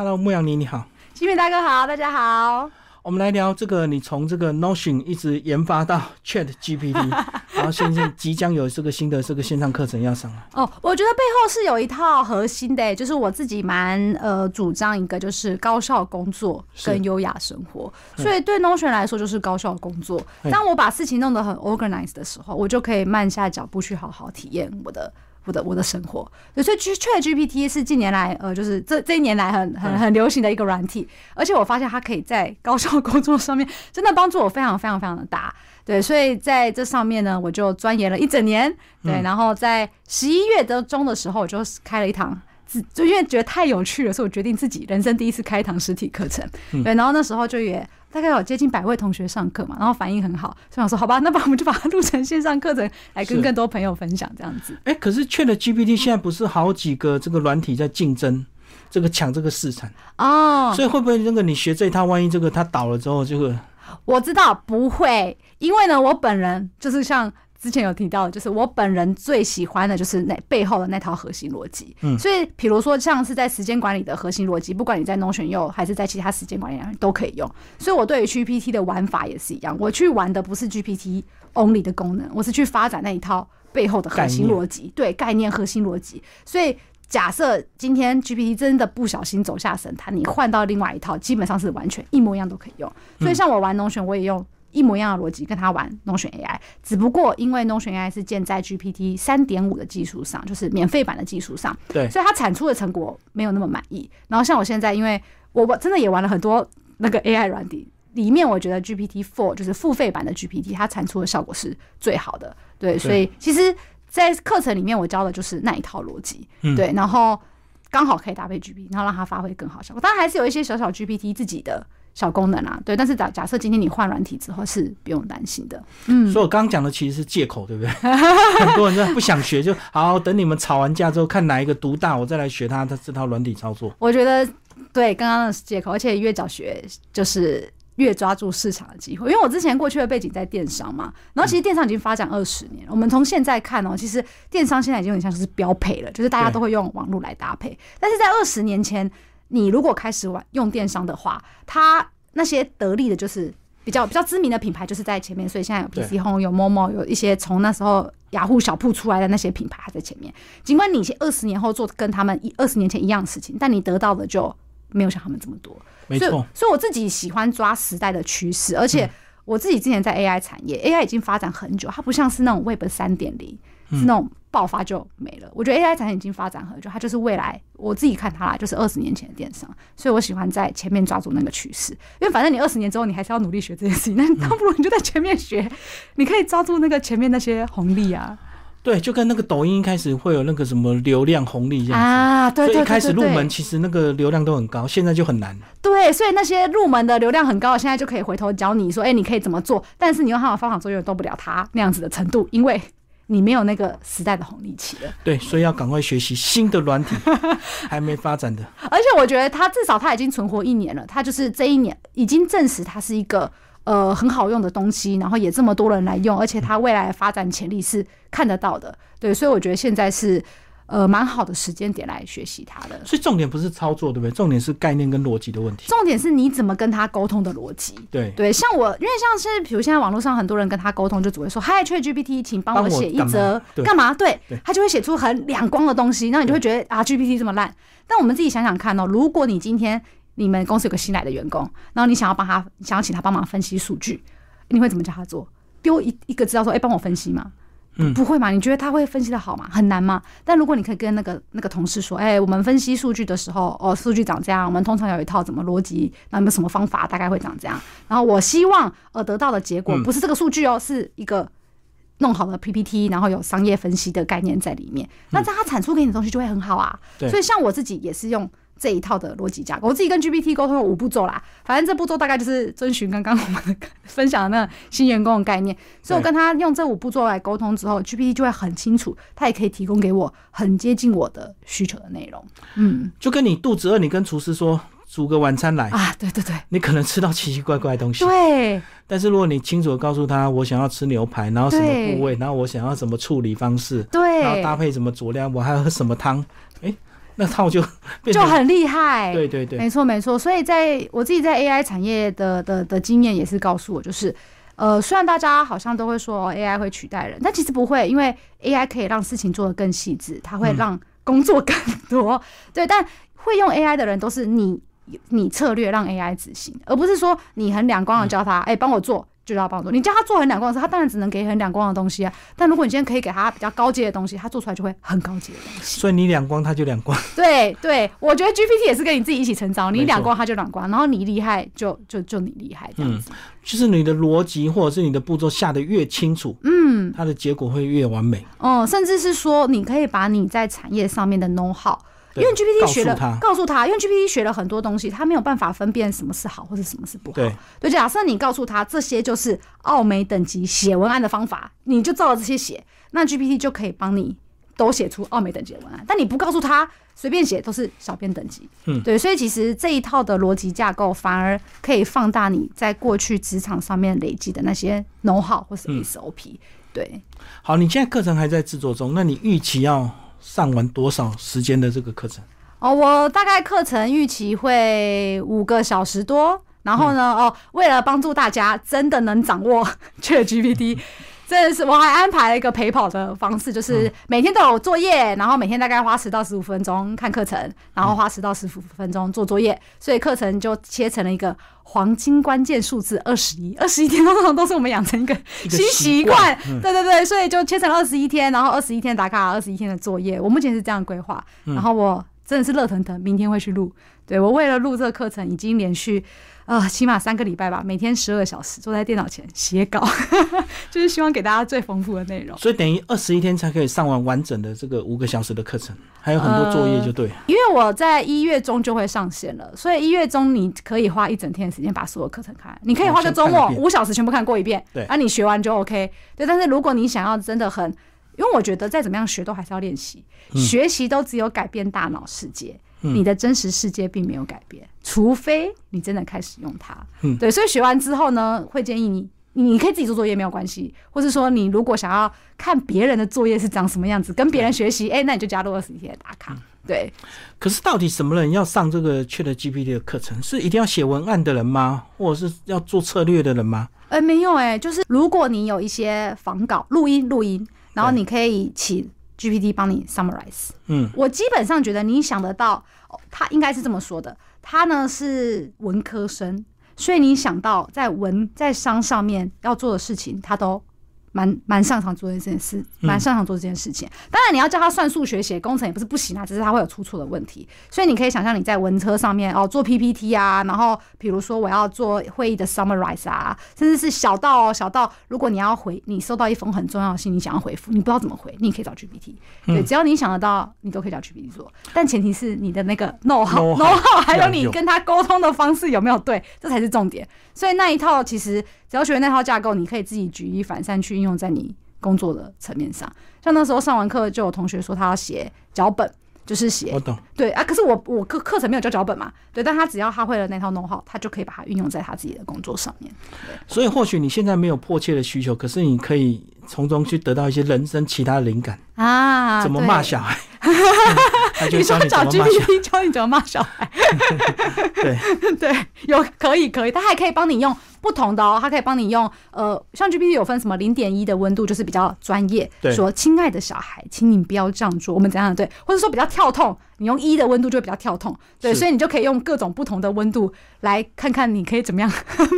Hello，牧羊妮你好，金明大哥好，大家好。我们来聊这个，你从这个 Notion 一直研发到 Chat GPT，然后现在即将有这个新的这个线上课程要上了。哦，我觉得背后是有一套核心的，就是我自己蛮呃主张一个就是高效工作跟优雅生活，所以对 Notion 来说就是高效工作。当我把事情弄得很 organized 的时候，我就可以慢下脚步去好好体验我的。我的我的生活，所以 Chat GPT 是近年来呃，就是这这一年来很很很流行的一个软体，而且我发现它可以在高效工作上面真的帮助我非常非常非常的大，对，所以在这上面呢，我就钻研了一整年，对，然后在十一月的中的时候，我就开了一堂，就因为觉得太有趣了，所以我决定自己人生第一次开一堂实体课程，对，然后那时候就也。大概有接近百位同学上课嘛，然后反应很好，所以我说好吧，那把我们就把它录成线上课程，来跟更多朋友分享这样子。哎，可是 Chat GPT 现在不是好几个这个软体在竞争，这个抢这个市场哦，所以会不会那个你学这一套，万一这个它倒了之后，这个我知道不会，因为呢，我本人就是像。之前有提到，就是我本人最喜欢的就是那背后的那套核心逻辑。嗯，所以比如说像是在时间管理的核心逻辑，不管你在 Notion 用还是在其他时间管理上都可以用。所以我对于 GPT 的玩法也是一样，我去玩的不是 GPT only 的功能，我是去发展那一套背后的核心逻辑，对概念核心逻辑。所以假设今天 GPT 真的不小心走下神坛，你换到另外一套，基本上是完全一模一样都可以用。所以像我玩 Notion，我也用。一模一样的逻辑跟他玩 Notion AI，只不过因为 Notion AI 是建在 GPT 三点五的技术上，就是免费版的技术上，对，所以它产出的成果没有那么满意。然后像我现在，因为我我真的也玩了很多那个 AI 软体，里面我觉得 GPT Four 就是付费版的 GPT，它产出的效果是最好的。对，所以其实，在课程里面我教的就是那一套逻辑，对，然后刚好可以搭配 GPT，然后让它发挥更好效果。当然还是有一些小小 GPT 自己的。小功能啊，对，但是假假设今天你换软体之后是不用担心的，嗯，所以我刚刚讲的其实是借口，对不对？很多人在不想学，就好等你们吵完架之后，看哪一个独大，我再来学他的这套软体操作。我觉得对，刚刚的是借口，而且越早学就是越抓住市场的机会。因为我之前过去的背景在电商嘛，然后其实电商已经发展二十年，我们从现在看哦，其实电商现在已经有点像是标配了，就是大家都会用网络来搭配，但是在二十年前。你如果开始玩用电商的话，它那些得力的就是比较比较知名的品牌，就是在前面。所以现在有 PC Home、有 Momo，有一些从那时候雅虎小铺出来的那些品牌还在前面。尽管你二十年后做跟他们一二十年前一样事情，但你得到的就没有像他们这么多。没错，所以我自己喜欢抓时代的趋势，而且我自己之前在 AI 产业，AI 已经发展很久，它不像是那种 Web 三点零。是那种爆发就没了。我觉得 AI 产业已经发展很久，它就是未来。我自己看它啦，就是二十年前的电商，所以我喜欢在前面抓住那个趋势。因为反正你二十年之后，你还是要努力学这件事情，那倒不如你就在前面学，你可以抓住那个前面那些红利啊。对，就跟那个抖音一开始会有那个什么流量红利一样子啊，对对对。一开始入门其实那个流量都很高，现在就很难。对，所以那些入门的流量很高，现在就可以回头教你说，哎，你可以怎么做？但是你用他的方法做，永远都不了他那样子的程度，因为。你没有那个时代的红利期了，对，所以要赶快学习新的软体，还没发展的。而且我觉得它至少它已经存活一年了，它就是这一年已经证实它是一个呃很好用的东西，然后也这么多人来用，而且它未来的发展潜力是看得到的。对，所以我觉得现在是。呃，蛮好的时间点来学习它的，所以重点不是操作，对不对？重点是概念跟逻辑的问题。重点是你怎么跟他沟通的逻辑。对对，像我，因为像是比如现在网络上很多人跟他沟通，就只会说嗨，ChatGPT，请帮我写一则干嘛？对，他就会写出很两光的东西，那你就会觉得啊，GPT 这么烂。但我们自己想想看哦，如果你今天你们公司有个新来的员工，然后你想要帮他，想要请他帮忙分析数据，你会怎么叫他做？丢一一个资料说，哎，帮我分析吗？不会嘛？你觉得他会分析的好吗？很难吗？但如果你可以跟那个那个同事说，哎，我们分析数据的时候，哦，数据长这样，我们通常有一套怎么逻辑，那有没有什么方法，大概会长这样。然后我希望呃得到的结果不是这个数据哦，是一个弄好的 PPT，然后有商业分析的概念在里面。那这样他产出给你的东西就会很好啊。所以像我自己也是用。这一套的逻辑架构，我自己跟 GPT 沟通有五步骤啦。反正这步骤大概就是遵循刚刚我们分享的那新员工的概念，所以我跟他用这五步骤来沟通之后，GPT 就会很清楚，他也可以提供给我很接近我的需求的内容。嗯，就跟你肚子饿，你跟厨师说煮个晚餐来啊，对对对，你可能吃到奇奇怪怪的东西。对，但是如果你清楚的告诉他，我想要吃牛排，然后什么部位，然后我想要什么处理方式，对，然后搭配什么佐料，我还要喝什么汤，哎。那套就 就很厉害。对对对，没错没错。所以在我自己在 AI 产业的的的经验也是告诉我，就是呃，虽然大家好像都会说 AI 会取代人，但其实不会，因为 AI 可以让事情做得更细致，它会让工作更多。对，但会用 AI 的人都是你你策略让 AI 执行，而不是说你很两光的教他，哎，帮我做。就要帮助你叫他做很两光的事，他当然只能给很两光的东西啊。但如果你今天可以给他比较高阶的东西，他做出来就会很高阶的东西。所以你两光，他就两光。对对，我觉得 GPT 也是跟你自己一起成长。你两光，他就两光，然后你厉害，就就就你厉害这样子。就是你的逻辑或者是你的步骤下的越清楚，嗯，它的结果会越完美。哦，甚至是说，你可以把你在产业上面的 know how。因为 GPT 学了，告诉他，因为 GPT 学了很多东西，他没有办法分辨什么是好或者什么是不好。对，对，假设你告诉他这些就是奥美等级写文案的方法，你就照着这些写，那 GPT 就可以帮你都写出奥美等级的文案。但你不告诉他，随便写都是小编等级。嗯，对，所以其实这一套的逻辑架构反而可以放大你在过去职场上面累积的那些 know how 或是 SOP。对，好，你现在课程还在制作中，那你预期要？上完多少时间的这个课程？哦，我大概课程预期会五个小时多。然后呢，哦，为了帮助大家真的能掌握 ChatGPT。真的是，我还安排了一个陪跑的方式，就是每天都有作业，然后每天大概花十到十五分钟看课程，然后花十到十五分钟做作业，所以课程就切成了一个黄金关键数字二十一，二十一天通常都是我们养成一个新习惯，对对对，所以就切成二十一天，然后二十一天打卡，二十一天的作业，我目前是这样规划，然后我真的是热腾腾，明天会去录，对我为了录这个课程已经连续。啊，起码三个礼拜吧，每天十二小时坐在电脑前写稿，就是希望给大家最丰富的内容。所以等于二十一天才可以上完完整的这个五个小时的课程，还有很多作业就对。因为我在一月中就会上线了，所以一月中你可以花一整天的时间把所有课程看，你可以花个周末五小时全部看过一遍，对，啊，你学完就 OK。对，但是如果你想要真的很，因为我觉得再怎么样学都还是要练习，学习都只有改变大脑世界。你的真实世界并没有改变，除非你真的开始用它。嗯，对，所以学完之后呢，会建议你，你可以自己做作业没有关系，或是说你如果想要看别人的作业是长什么样子，跟别人学习，哎，那你就加入二十一天打卡。对。可是到底什么人要上这个 Chat GPT 的课程？是一定要写文案的人吗？或者是要做策略的人吗？哎，没有哎，就是如果你有一些仿稿、录音、录音，然后你可以请。GPT 帮你 summarize，嗯，我基本上觉得你想得到，他应该是这么说的，他呢是文科生，所以你想到在文在商上面要做的事情，他都。蛮蛮擅长做这件事，蛮擅长做这件事情。当然，你要叫他算数学、写工程也不是不行啊，只是他会有出错的问题。所以你可以想象你在文车上面哦做 PPT 啊，然后比如说我要做会议的 summarize 啊，甚至是小到小到如果你要回你收到一封很重要的信，你想要回复，你不知道怎么回，你也可以找 GPT。对，只要你想得到，你都可以找 GPT 做。但前提是你的那个 know how know how 还有你跟他沟通的方式有没有对，这才是重点。所以那一套其实。只要学那套架构，你可以自己举一反三去应用在你工作的层面上。像那时候上完课，就有同学说他要写脚本，就是写。我懂。对啊，可是我我课课程没有教脚本嘛？对，但他只要他会了那套弄好，他就可以把它运用在他自己的工作上面。所以或许你现在没有迫切的需求，可是你可以从中去得到一些人生其他的灵感啊。怎么骂小孩？你 说找 GPT 教你怎么骂小孩？对对，有可以可以，他还可以帮你用。不同的哦，它可以帮你用呃，像 GPT 有分什么零点一的温度，就是比较专业，说亲爱的小孩，请你不要这样做，我们怎样对，或者说比较跳痛，你用一的温度就会比较跳痛，对，所以你就可以用各种不同的温度来看看你可以怎么样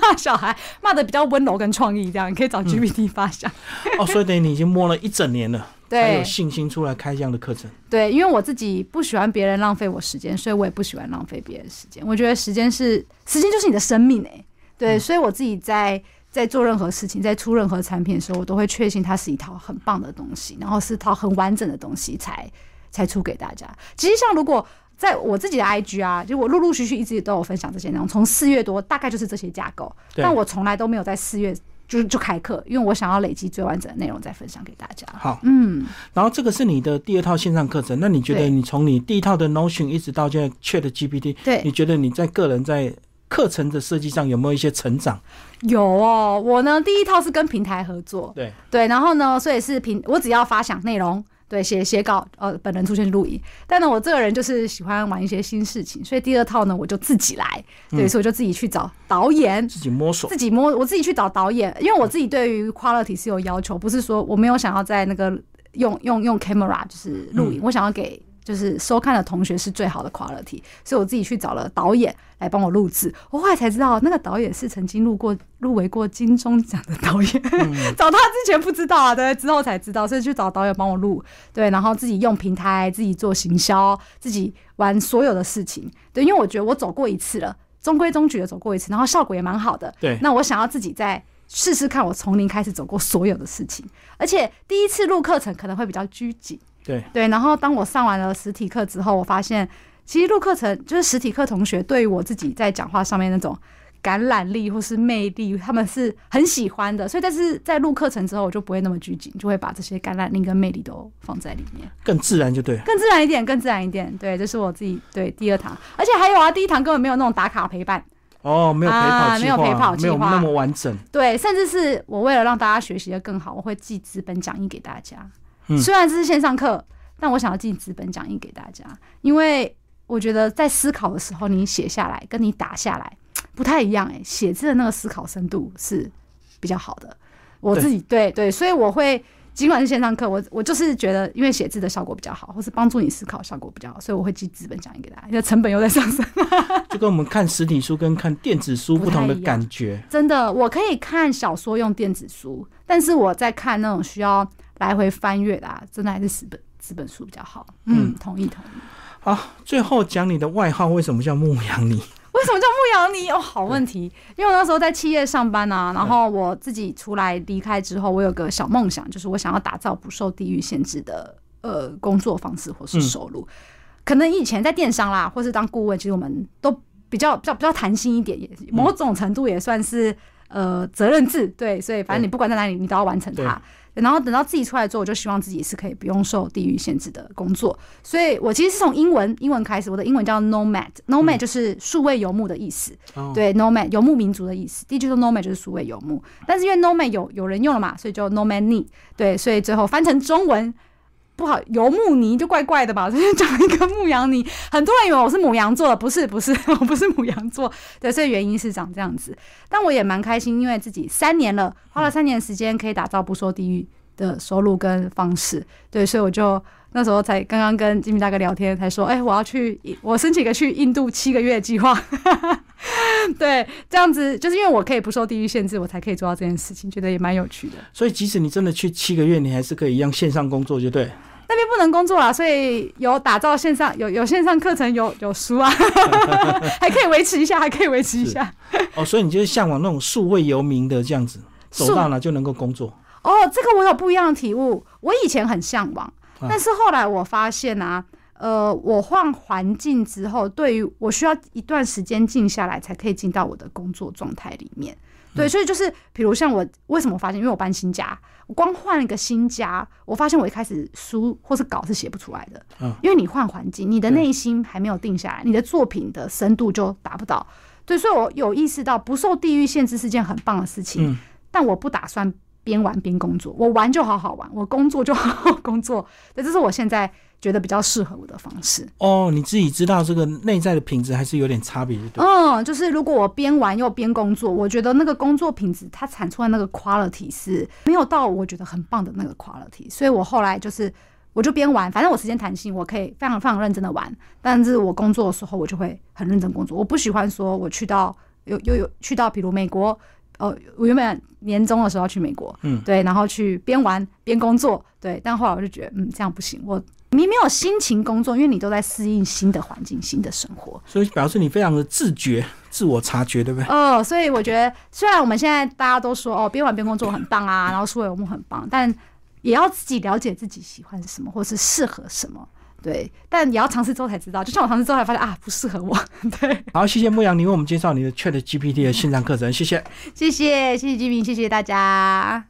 骂小孩，骂的比较温柔跟创意，这样你可以找 GPT 发想。哦，所以等于你已经摸了一整年了，才有信心出来开这样的课程。对，因为我自己不喜欢别人浪费我时间，所以我也不喜欢浪费别人时间。我觉得时间是时间就是你的生命哎。对，所以我自己在在做任何事情，在出任何产品的时候，我都会确信它是一套很棒的东西，然后是套很完整的东西才才出给大家。其实像如果在我自己的 IG 啊，就我陆陆续续一直都有分享这些内容，从四月多大概就是这些架构，但我从来都没有在四月就是就开课，因为我想要累积最完整的内容再分享给大家。好，嗯，然后这个是你的第二套线上课程，那你觉得你从你第一套的 Notion 一直到现在 Chat GPT，对，你觉得你在个人在课程的设计上有没有一些成长？有哦，我呢第一套是跟平台合作，对对，然后呢，所以是平我只要发想内容，对，写写稿，呃，本人出现录影。但呢，我这个人就是喜欢玩一些新事情，所以第二套呢，我就自己来。对，所以我就自己去找导演，自己摸索，自己摸，我自己去找导演，因为我自己对于 quality 是有要求，不是说我没有想要在那个用用用 camera 就是录影，我想要给。就是收看的同学是最好的 quality，所以我自己去找了导演来帮我录制。我后来才知道，那个导演是曾经录过、入围过金钟奖的导演。找他之前不知道啊，对，之后才知道，所以去找导演帮我录。对，然后自己用平台，自己做行销，自己玩所有的事情。对，因为我觉得我走过一次了，中规中矩的走过一次，然后效果也蛮好的。对，那我想要自己再试试看，我从零开始走过所有的事情，而且第一次录课程可能会比较拘谨。对对，然后当我上完了实体课之后，我发现其实录课程就是实体课同学对于我自己在讲话上面那种感染力或是魅力，他们是很喜欢的。所以但是在录课程之后，我就不会那么拘谨，就会把这些感染力跟魅力都放在里面，更自然就对，更自然一点，更自然一点。对，这是我自己对第二堂，而且还有啊，第一堂根本没有那种打卡陪伴哦，没有陪跑，没有陪跑，没有那么完整。对，甚至是我为了让大家学习的更好，我会寄资本讲义给大家。虽然这是线上课。但我想要寄纸本讲义给大家，因为我觉得在思考的时候，你写下来跟你打下来 不太一样。哎，写字的那个思考深度是比较好的。我自己对对，所以我会尽管是线上课，我我就是觉得，因为写字的效果比较好，或是帮助你思考效果比较好，所以我会寄纸本讲义给大家。因为成本又在上升，就跟我们看实体书跟看电子书不同的感觉。真的，我可以看小说用电子书，但是我在看那种需要来回翻阅的，真的还是死本。纸本书比较好，嗯，同意同意。好，最后讲你的外号，为什么叫牧羊你？为什么叫牧羊你？哦，好问题。因为我那时候在企业上班啊，然后我自己出来离开之后，我有个小梦想，就是我想要打造不受地域限制的呃工作方式或是收入。可能以前在电商啦，或是当顾问，其实我们都比较比较比较弹性一点，也某种程度也算是呃责任制。对，所以反正你不管在哪里，你都要完成它。然后等到自己出来之后，我就希望自己是可以不用受地域限制的工作。所以我其实是从英文英文开始，我的英文叫 nomad，nomad 就是数位游牧的意思。对，nomad 游牧民族的意思。第一句说 nomad 就是数位游牧。但是因为 nomad 有有人用了嘛，所以就 nomad need。对，所以最后翻成中文。不好，游牧尼就怪怪的吧？这边讲一个牧羊尼，很多人以为我是母羊座的，不是，不是，我不是母羊座。对，所以原因是长这样子。但我也蛮开心，因为自己三年了，花了三年时间，可以打造不说地狱的收入跟方式。对，所以我就那时候才刚刚跟金明大哥聊天，才说，哎，我要去，我申请个去印度七个月计划。对，这样子就是因为我可以不受地域限制，我才可以做到这件事情，觉得也蛮有趣的。所以，即使你真的去七个月，你还是可以一样线上工作，就对。那边不能工作啊，所以有打造线上，有有线上课程，有有书啊，还可以维持一下，还可以维持一下。哦，所以你就是向往那种数位游民的这样子，走到哪就能够工作。哦，这个我有不一样的体悟。我以前很向往，但是后来我发现啊。呃，我换环境之后，对于我需要一段时间静下来，才可以进到我的工作状态里面。对，所以就是，比如像我为什么发现，因为我搬新家，我光换了一个新家，我发现我一开始书或是稿是写不出来的。嗯，因为你换环境，你的内心还没有定下来，你的作品的深度就达不到。对，所以我有意识到，不受地域限制是件很棒的事情。嗯，但我不打算边玩边工作，我玩就好好玩，我工作就好好工作。对，这是我现在。觉得比较适合我的方式哦，你自己知道这个内在的品质还是有点差别的。嗯，就是如果我边玩又边工作，我觉得那个工作品质它产出来那个 quality 是没有到我觉得很棒的那个 quality，所以我后来就是我就边玩，反正我时间弹性，我可以非常非常认真的玩，但是我工作的时候我就会很认真工作。我不喜欢说我去到有有有去到比如美国，哦，我原本年终的时候要去美国，嗯，对，然后去边玩边工作，对，但后来我就觉得嗯这样不行，我。你没有心情工作，因为你都在适应新的环境、新的生活，所以表示你非常的自觉、自我察觉，对不对？哦，所以我觉得，虽然我们现在大家都说哦，边玩边工作很棒啊，然后数位游牧很棒，但也要自己了解自己喜欢什么，或是适合什么，对。但也要尝试之后才知道，就像我尝试之后才发现啊，不适合我。对。好，谢谢牧羊，你为我们介绍你的 Chat GPT 的线上课程，谢谢，谢谢，谢谢金明，谢谢大家。